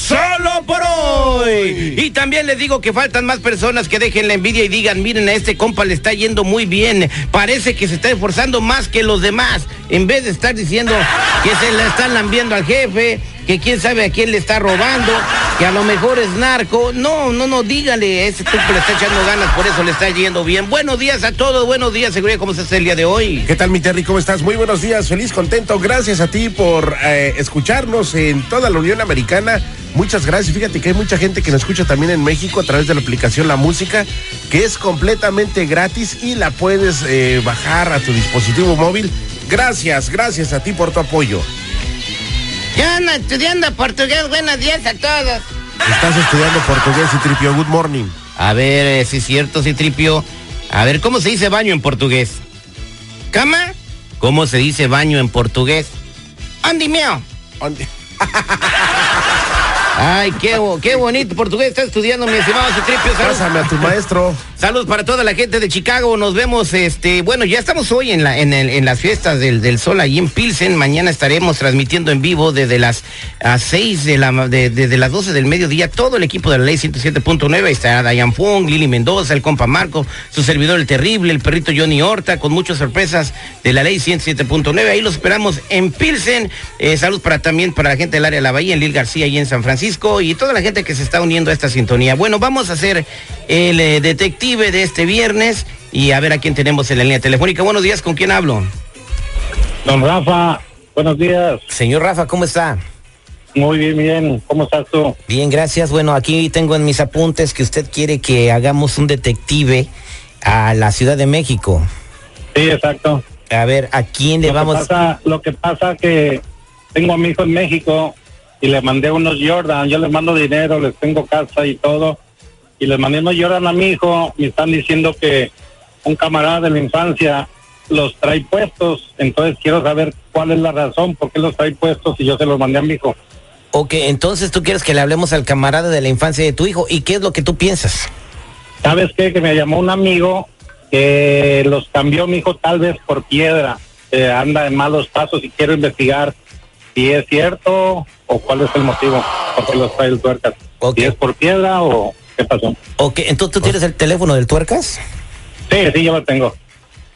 solo por hoy. Y también les digo que faltan más personas que dejen la envidia y digan, miren, a este compa le está yendo muy bien. Parece que se está esforzando más que los demás. En vez de estar diciendo que se le están lambiendo al jefe, que quién sabe a quién le está robando, que a lo mejor es narco. No, no, no, dígale, ese tipo le está echando ganas, por eso le está yendo bien. Buenos días a todos, buenos días, seguridad, ¿cómo estás el día de hoy? ¿Qué tal, mi Terry? ¿Cómo estás? Muy buenos días, feliz, contento. Gracias a ti por eh, escucharnos en toda la Unión Americana. Muchas gracias. Fíjate que hay mucha gente que nos escucha también en México a través de la aplicación La Música, que es completamente gratis y la puedes eh, bajar a tu dispositivo móvil. Gracias, gracias a ti por tu apoyo. Ya anda estudiando portugués, buenos días a todos. Estás estudiando portugués y tripio. Good morning. A ver, eh, si es cierto, si tripio. A ver, ¿cómo se dice baño en portugués? ¿Cama? ¿Cómo se dice baño en portugués? Andimeo. Ande- Ay, qué, qué bonito portugués está estudiando, mi estimado Citripio. Pásame a tu maestro. Saludos para toda la gente de Chicago. Nos vemos, este, bueno, ya estamos hoy en la, en, el- en las fiestas del, del sol allí en Pilsen. Mañana estaremos transmitiendo en vivo desde las a 6 de la de- desde las 12 del mediodía. Todo el equipo de la ley 107.9 estará Dayan Fung, Lili Mendoza, el compa Marco, su servidor el terrible, el perrito Johnny Horta, con muchas sorpresas de la ley 107.9. Ahí los esperamos en Pilsen. Eh, saludos para también para la gente del área de la Bahía, en Lil García y en San Francisco y toda la gente que se está uniendo a esta sintonía. Bueno, vamos a hacer el eh, detective de este viernes y a ver a quién tenemos en la línea telefónica. Buenos días, ¿con quién hablo? Don Rafa, buenos días. Señor Rafa, ¿cómo está? Muy bien, bien. ¿Cómo estás tú? Bien, gracias. Bueno, aquí tengo en mis apuntes que usted quiere que hagamos un detective a la Ciudad de México. Sí, exacto. A ver, ¿a quién le lo vamos? Que pasa, lo que pasa que tengo a mi hijo en México y le mandé unos Jordan. Yo les mando dinero, les tengo casa y todo. Y les mandé unos Jordan a mi hijo. Me están diciendo que un camarada de la infancia los trae puestos. Entonces quiero saber cuál es la razón, por qué los trae puestos y yo se los mandé a mi hijo. Ok, entonces tú quieres que le hablemos al camarada de la infancia de tu hijo. ¿Y qué es lo que tú piensas? ¿Sabes qué? Que me llamó un amigo que los cambió mi hijo tal vez por piedra. Eh, anda en malos pasos y quiero investigar si es cierto o cuál es el motivo por qué los trae el tuercas. Ok. Si es por piedra o qué pasó. Ok, entonces tú tienes el teléfono del tuercas. Sí, sí, yo lo tengo.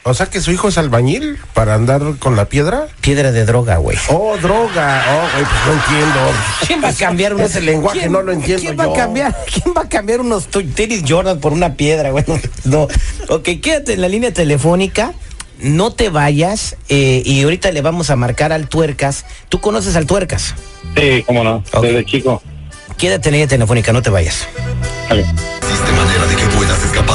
O sea que su hijo es albañil para andar con la piedra. Piedra de droga, güey. Oh, droga. Oh, güey, pues no entiendo. ¿Quién va a cambiar unos- Ese lenguaje ¿Quién- no lo entiendo ¿quién va yo. A cambiar, ¿Quién va a cambiar unos tenis Jordan por una piedra, güey? No. Ok, quédate en la línea telefónica. No te vayas eh, y ahorita le vamos a marcar al Tuercas. ¿Tú conoces al Tuercas? Sí, cómo no, desde chico. Quédate en la línea telefónica, no te vayas. Está bien. Existe manera de que puedas escapar de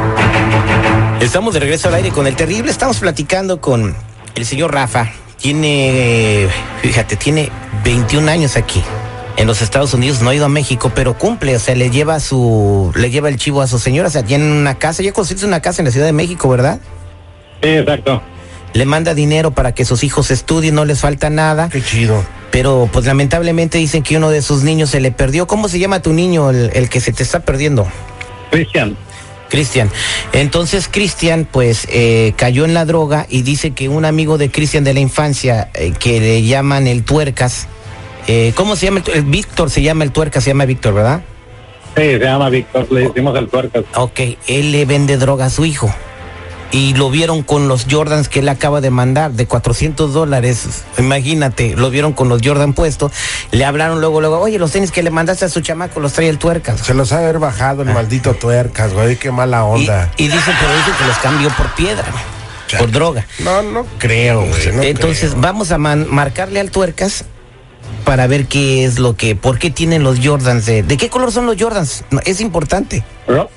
Estamos de regreso al aire con el terrible. Estamos platicando con el señor Rafa. Tiene, fíjate, tiene 21 años aquí. En los Estados Unidos no ha ido a México, pero cumple, o sea, le lleva su, le lleva el chivo a su señora, o sea, tiene una casa, ya construiste una casa en la Ciudad de México, ¿verdad? Sí, exacto. Le manda dinero para que sus hijos estudien, no les falta nada, Qué chido. pero pues lamentablemente dicen que uno de sus niños se le perdió. ¿Cómo se llama tu niño, el, el que se te está perdiendo? Cristian. Cristian. Entonces Cristian pues eh, cayó en la droga y dice que un amigo de Cristian de la infancia eh, que le llaman el tuercas, eh, ¿cómo se llama? El, el Víctor se llama el tuercas, se llama Víctor, ¿verdad? Sí, se llama Víctor, le decimos el tuercas. Ok, él le vende droga a su hijo. Y lo vieron con los Jordans que él acaba de mandar, de 400 dólares. Imagínate, lo vieron con los Jordan puestos. Le hablaron luego, luego, oye, los tenis que le mandaste a su chamaco los trae el tuercas. Se los ha de haber bajado el maldito tuercas, güey. Qué mala Y, onda. y dice, pero dice que los cambió por piedra, por droga. No, no creo, güey. no Entonces creo. vamos a man- marcarle al tuercas para ver qué es lo que, por qué tienen los Jordans. De, ¿de qué color son los Jordans? No, es importante. Ro-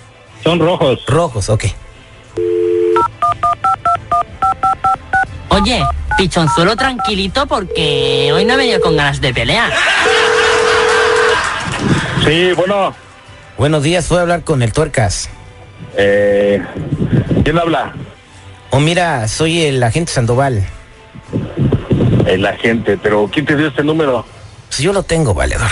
son rojos. Rojos, ok. Oye, pichonzuelo tranquilito porque hoy no he venido con ganas de pelear. Sí, bueno, Buenos días, voy a hablar con el tuercas. eh, ¿quién habla? O mira, soy el agente Sandoval. El agente, pero ¿quién te dio este número? Pues yo lo tengo, valedor.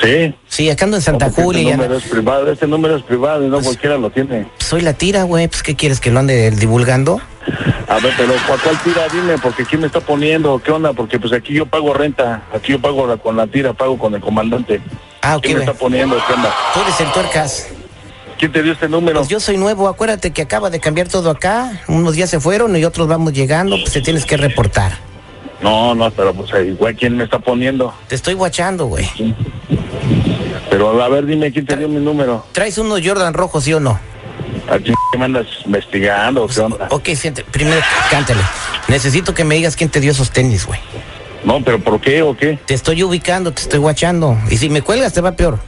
Sí. Sí, acá ando en Santa Porque Julia. Este número es privado, este número es privado y no Pues- cualquiera lo tiene. Soy la tira, güey. Pues, ¿qué quieres que lo ande divulgando? A ver, pero ¿cuál, cuál tira? Dime, porque ¿quién me está poniendo? ¿Qué onda? Porque pues aquí yo pago renta, aquí yo pago la- con la tira, pago con el comandante. Ah, ok, ¿Quién me está poniendo? ¿Qué onda? Tú eres el tuercas. ¿Quién te dio este número? Pues yo soy nuevo, acuérdate que acaba de cambiar todo acá. Unos días se fueron y otros vamos llegando, pues te tienes que reportar. No, no, pero pues igual ¿quién me está poniendo? Te estoy guachando, güey. Pero a ver, dime quién te dio mi número. ¿Traes unos Jordan rojos, sí o no? Aquí me andas investigando, ¿qué onda? Ok, siente, primero cántale. Necesito que me digas quién te dio esos tenis, güey. No, pero ¿por qué o qué? Te estoy ubicando, te estoy guachando. Y si me cuelgas te va peor.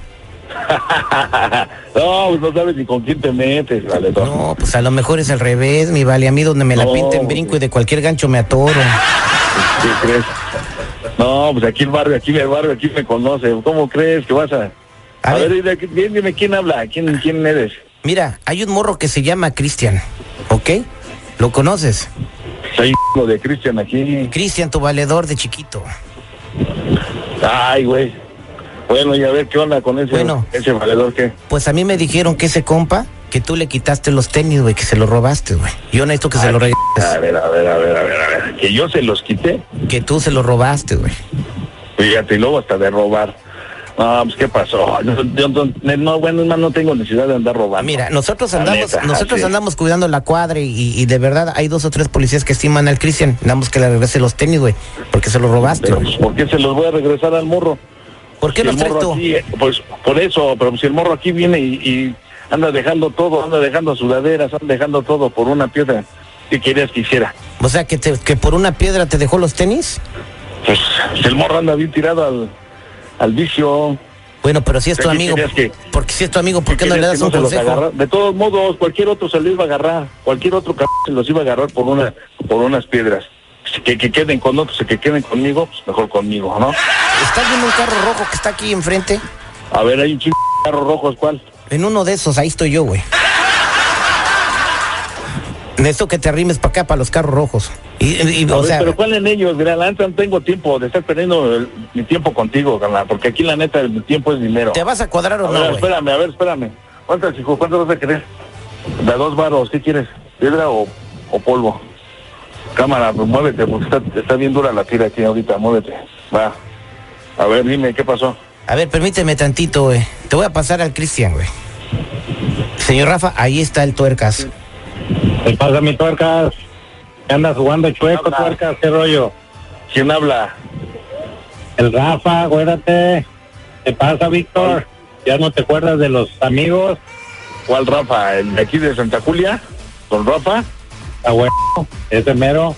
no, pues no sabes ni con quién te metes, vale. No. No, pues a lo mejor es al revés, mi vale. A mí donde me la No, pinten brinco y de cualquier gancho me atoro. ¿Qué crees? No, pues aquí el barrio, aquí el barrio, aquí me conoce. ¿Cómo crees que vas a...? A A, ver. ver, dime, dime quién habla, quién, quién eres. Mira, hay un morro que se llama Cristian, ¿ok? ¿Lo conoces? Soy hijo de Cristian aquí. Cristian, tu valedor de chiquito. Ay, güey. Bueno, y a ver qué onda con ese, Bueno. ese valedor que... Pues a mí me dijeron que ese compa, que tú le quitaste los tenis, güey, que se los robaste, güey. Yo necesito que se los A regreses. ver, a ver, a ver, a ver, a ver. Que yo se los quité. Que tú se los robaste, güey. Fíjate, y luego hasta de robar. No, pues qué pasó. Yo, yo no, no, bueno, más, no tengo necesidad de andar robando. Mira, nosotros andamos, neta, nosotros así. andamos cuidando la cuadra y, y de verdad hay dos o tres policías que estiman al Cristian. Damos que le regrese los tenis, güey, porque se los robaste, Pero, pues, ¿por qué se los voy a regresar al morro? ¿Por qué Si los traes tú? aquí, eh, pues por eso, pero si el morro aquí viene y, y anda dejando todo, anda dejando sudaderas, anda dejando todo por una piedra. ¿Qué querías que hiciera? O sea, que, te- que por una piedra te dejó los tenis. Pues si el morro anda bien tirado al, al vicio. Bueno, pero si es tu ¿Qué amigo, que- porque si es tu amigo, ¿por qué no le das que un se los consejo? De todos modos, cualquier otro se lo iba a agarrar, cualquier otro se los iba a agarrar por una, por unas piedras. Que, que queden con otros, que queden conmigo, pues mejor conmigo, ¿no? ¿Estás viendo un carro rojo que está aquí enfrente? A ver, hay un chingo de carros rojos, ¿cuál? En uno de esos, ahí estoy yo, güey. Necesito que te arrimes para acá, para los carros rojos. Y, y- A o ver, sea, pero ¿cuál en ellos? Neta no tengo tiempo de estar perdiendo el- mi tiempo contigo, porque aquí la neta el tiempo es dinero. ¿te vas a cuadrar A o ver, no, espérame, a ver, espérame. ¿Cuántas, hijo? ¿Cuántas vas a querer? De a dos varos, ¿qué quieres? ¿Piedra o, o polvo? Cámara, pues muévete, porque está, está bien dura la tira aquí ahorita, muévete. Va. A ver, dime, ¿qué pasó? A ver, permíteme tantito, güey. Te voy a pasar al Cristian, güey. Señor Rafa, ahí está el tuercas. ¿Qué pasa, mi tuercas? ¿Qué andas jugando chueco, tuercas? ¿Qué rollo? ¿Quién habla? El Rafa, acuérdate. ¿Qué pasa, Víctor? ¿Ya no te acuerdas de los amigos? ¿Cuál Rafa? ¿El de aquí de Santa Julia? ¿Con Rafa? Ah, bueno, ese mero.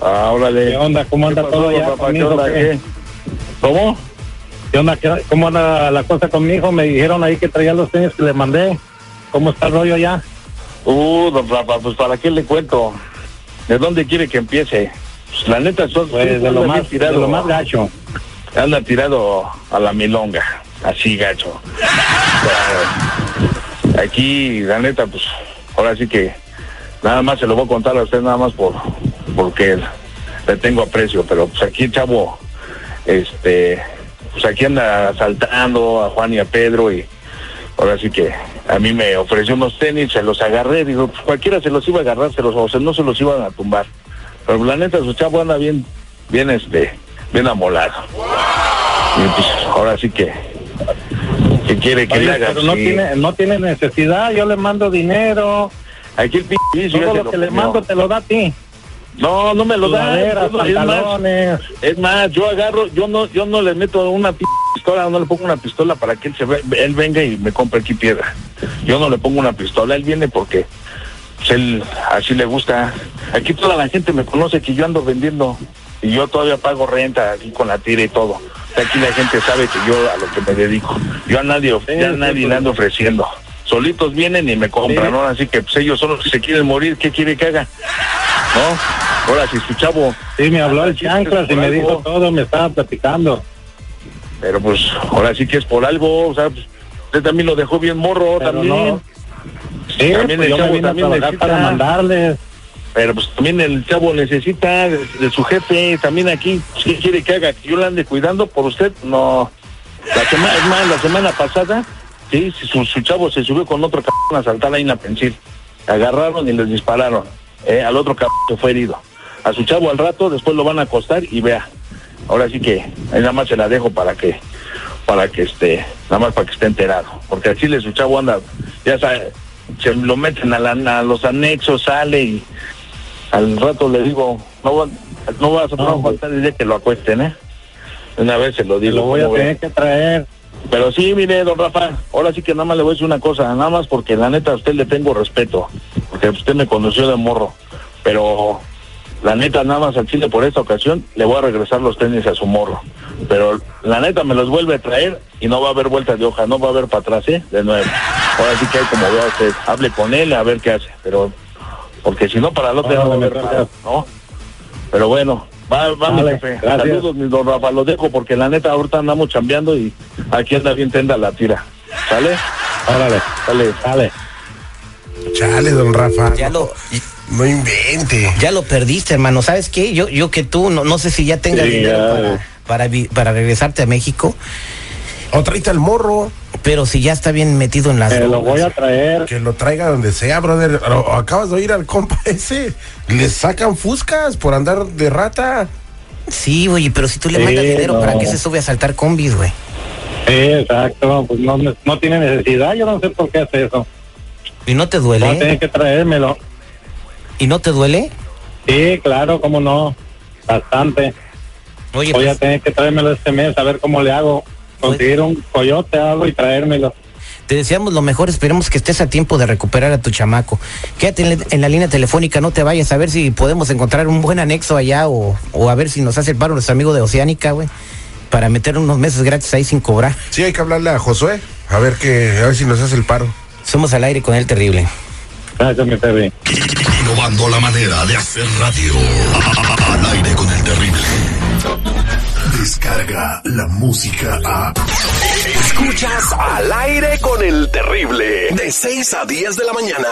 Ah, órale. ¿Qué onda? ¿Cómo anda ¿Qué pasó, todo ya Rafa? ¿Qué conmigo? onda? qué? ¿Qué? ¿Cómo? ¿Qué onda? ¿Qué- ¿Cómo anda la cosa con mi hijo? Me dijeron ahí que traía los tenis que le mandé. ¿Cómo está el rollo ya? Uh, don Rafa, pues ¿para qué le cuento? ¿De dónde quiere que empiece? Pues, la neta, son, Pues de lo más, de lo más gacho. Anda tirado a la milonga, así gacho. Aquí, la neta, pues, ahora sí que nada más se lo voy a contar a usted nada más por porque le tengo aprecio, pero pues aquí el chavo, este, pues aquí anda asaltando a Juan y a Pedro y ahora sí que a mí me ofreció unos tenis, se los agarré, digo, pues cualquiera se los iba a agarrar, se los, o sea, no se los iban a tumbar. Pero la neta, su chavo anda bien, bien, este, bien amolado. Y pues ahora sí que, ¿Qué quiere que Oye, le haga? pero no tiene, no tiene necesidad, yo le mando dinero. Aquí el p Todo lo que le mando te lo da a ti. No, no me lo da. Sudaderas, Yo no- es más, pantalones. es más, yo agarro, yo no, yo no le meto una p- pistola, no le pongo una pistola para que él se ve- él venga y me compre aquí piedra. Yo no le pongo una pistola, él viene porque pues, él así le gusta. Aquí toda la gente me conoce que yo ando vendiendo y yo todavía pago renta aquí con la tira y todo. Aquí la gente sabe que yo a lo que me dedico. Yo a nadie, ya a nadie le ando ofreciendo. Solitos vienen y me compran. ¿no? Así que pues ellos son los que se quieren morir, ¿qué quiere que haga? ¿No? Ahora si su chavo Sí, me habló el Sí, chanclas y me dijo todo, me estaba platicando. Pero pues ahora sí que es por algo, o sea, pues, usted también lo dejó bien morro Pero también. no. Sí, También pues el chavo también necesita. para mandarles. Pero pues también el chavo necesita de, de su jefe, también aquí, si quiere que haga que yo la ande cuidando por usted, no. La semana, es más, la semana pasada, sí, su, su chavo se subió con otro cabrón a saltar ahí en la pensil. Agarraron y les dispararon. Eh, al otro cabrón que fue herido. A su chavo al rato, después lo van a acostar y vea. Ahora sí que ahí nada más se la dejo para que, para que esté, nada más para que esté enterado. Porque así le su chavo anda, ya sabe, se lo meten a, la- a los anexos, sale y al rato le digo, no va, no vas a no, faltar el día que lo acuesten, ¿eh? Una vez se lo digo. lo voy a tener que traer. Pero sí, mire, don Rafa, ahora sí que nada más le voy a decir una cosa, nada más porque la neta a usted le tengo respeto, porque usted me conoció de morro, pero la neta nada más al chile por esta ocasión le voy a regresar los tenis a su morro, pero la neta me los vuelve a traer y no va a haber vuelta de hoja, no va a haber para atrás, ¿eh? De nuevo. Ahora sí que hay como vea usted, hable con él a ver qué hace, pero porque si no para el otro no Órale, nada, ¿no? Pero bueno, va, va mi jefe. Saludos, mi don Rafa, lo dejo porque la neta ahorita andamos chambeando y aquí anda bien tenda la tira. ¿Sale? Órale, Sale. dale. Chale, don Rafa. Ya no, lo, no invente. ya lo perdiste, hermano. ¿Sabes qué? Yo, yo que tú, no, no sé si ya tengas Sí, dinero ya. para, para, regresarte a México, O tráete al morro, pero si ya está bien metido en las Te lo voy a traer. que lo traiga donde sea, brother. O- Acabas de oír al compa ese. Le sacan fuscas por andar de rata. Sí, oye, pero si tú le Sí, mandas dinero, no. ¿para qué se sube a saltar combis, güey? Sí, exacto. Pues no, no tiene necesidad, yo no sé por qué hace eso. ¿Y no te Voy a duele? tener que traérmelo. ¿Y no te duele? Sí, claro, cómo no. Bastante. Oye, Voy a pues, tener que traérmelo este mes, a ver cómo le hago. Conseguir un coyote, algo y traérmelo. te deseamos lo mejor. Esperemos que estés a tiempo de recuperar a tu chamaco. Quédate en la, en la línea telefónica, no te vayas a ver si podemos encontrar un buen anexo allá o, o a ver si nos hace el paro nuestro amigo de Oceánica, güey. Para meter unos meses gratis ahí sin cobrar. Sí, hay que hablarle a Josué. A ver que, a ver si nos hace el paro. Somos al aire con el terrible. Gracias, mi Perry. Innovando la manera de hacer radio. Al aire con el terrible. Descarga la música a. Escuchas al aire con el terrible. De 6 a 10 de la mañana.